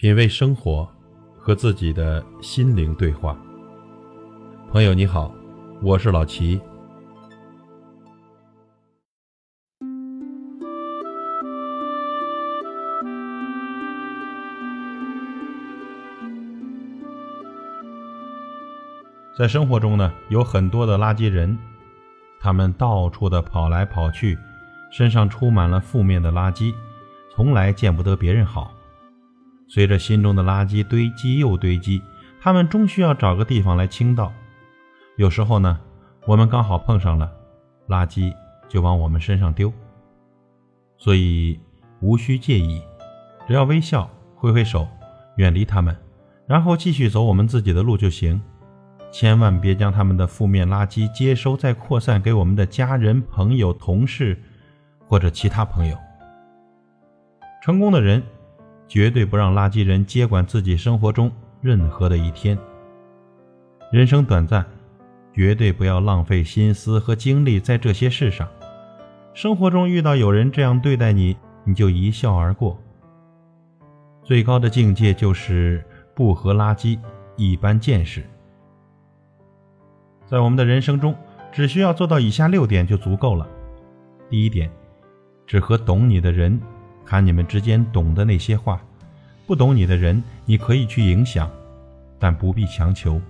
品味生活，和自己的心灵对话。朋友你好，我是老齐。在生活中呢，有很多的垃圾人，他们到处的跑来跑去，身上充满了负面的垃圾，从来见不得别人好。随着心中的垃圾堆积又堆积，他们终需要找个地方来倾倒。有时候呢，我们刚好碰上了，垃圾就往我们身上丢。所以无需介意，只要微笑、挥挥手，远离他们，然后继续走我们自己的路就行。千万别将他们的负面垃圾接收再扩散给我们的家人、朋友、同事或者其他朋友。成功的人。绝对不让垃圾人接管自己生活中任何的一天。人生短暂，绝对不要浪费心思和精力在这些事上。生活中遇到有人这样对待你，你就一笑而过。最高的境界就是不和垃圾一般见识。在我们的人生中，只需要做到以下六点就足够了。第一点，只和懂你的人。看你们之间懂的那些话，不懂你的人，你可以去影响，但不必强求。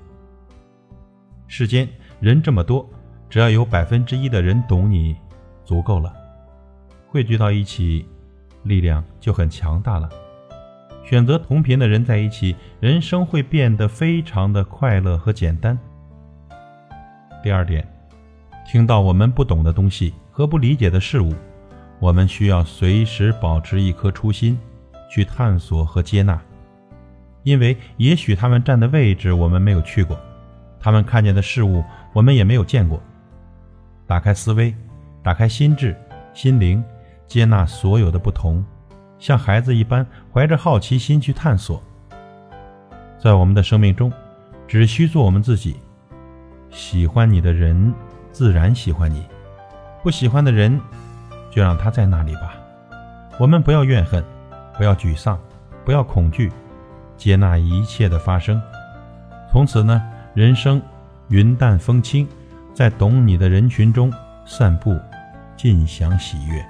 世间人这么多，只要有百分之一的人懂你，足够了。汇聚到一起，力量就很强大了。选择同频的人在一起，人生会变得非常的快乐和简单。第二点，听到我们不懂的东西和不理解的事物。我们需要随时保持一颗初心，去探索和接纳，因为也许他们站的位置我们没有去过，他们看见的事物我们也没有见过。打开思维，打开心智、心灵，接纳所有的不同，像孩子一般怀着好奇心去探索。在我们的生命中，只需做我们自己。喜欢你的人，自然喜欢你；不喜欢的人。就让他在那里吧。我们不要怨恨，不要沮丧，不要恐惧，接纳一切的发生。从此呢，人生云淡风轻，在懂你的人群中散步，尽享喜悦。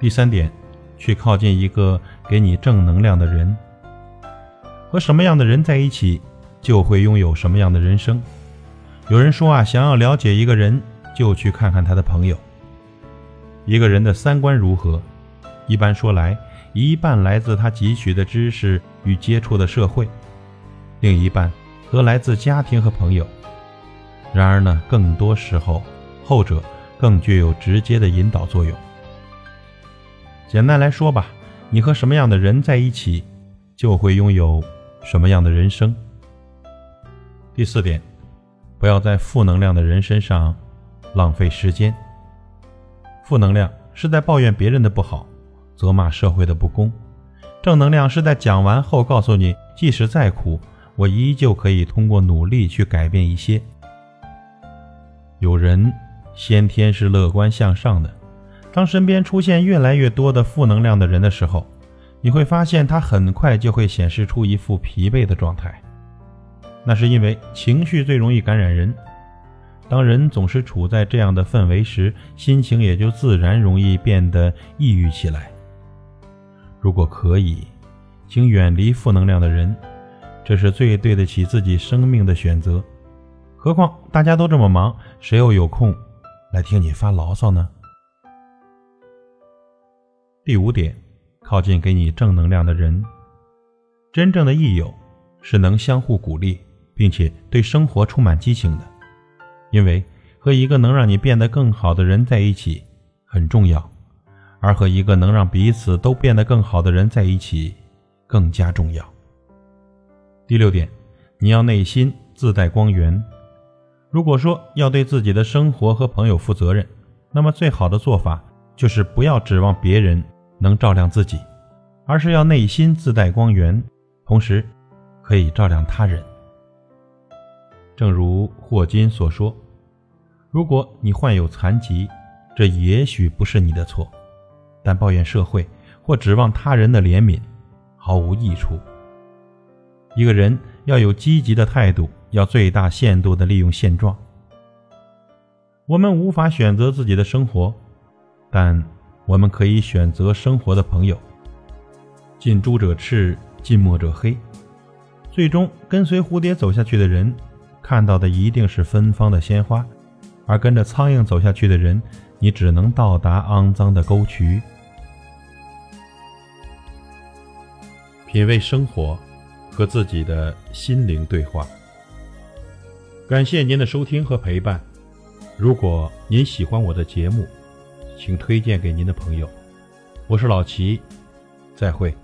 第三点，去靠近一个给你正能量的人。和什么样的人在一起，就会拥有什么样的人生。有人说啊，想要了解一个人，就去看看他的朋友。一个人的三观如何，一般说来，一半来自他汲取的知识与接触的社会，另一半则来自家庭和朋友。然而呢，更多时候，后者更具有直接的引导作用。简单来说吧，你和什么样的人在一起，就会拥有什么样的人生。第四点，不要在负能量的人身上浪费时间。负能量是在抱怨别人的不好，责骂社会的不公；正能量是在讲完后告诉你，即使再苦，我依旧可以通过努力去改变一些。有人先天是乐观向上的，当身边出现越来越多的负能量的人的时候，你会发现他很快就会显示出一副疲惫的状态。那是因为情绪最容易感染人。当人总是处在这样的氛围时，心情也就自然容易变得抑郁起来。如果可以，请远离负能量的人，这是最对得起自己生命的选择。何况大家都这么忙，谁又有空来听你发牢骚呢？第五点，靠近给你正能量的人。真正的益友是能相互鼓励，并且对生活充满激情的。因为和一个能让你变得更好的人在一起很重要，而和一个能让彼此都变得更好的人在一起更加重要。第六点，你要内心自带光源。如果说要对自己的生活和朋友负责任，那么最好的做法就是不要指望别人能照亮自己，而是要内心自带光源，同时可以照亮他人。正如霍金所说。如果你患有残疾，这也许不是你的错，但抱怨社会或指望他人的怜悯，毫无益处。一个人要有积极的态度，要最大限度地利用现状。我们无法选择自己的生活，但我们可以选择生活的朋友。近朱者赤，近墨者黑。最终跟随蝴蝶走下去的人，看到的一定是芬芳的鲜花；而跟着苍蝇走下去的人，你只能到达肮脏的沟渠。品味生活，和自己的心灵对话。感谢您的收听和陪伴。如果您喜欢我的节目，请推荐给您的朋友。我是老齐，再会。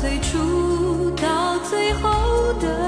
最初到最后的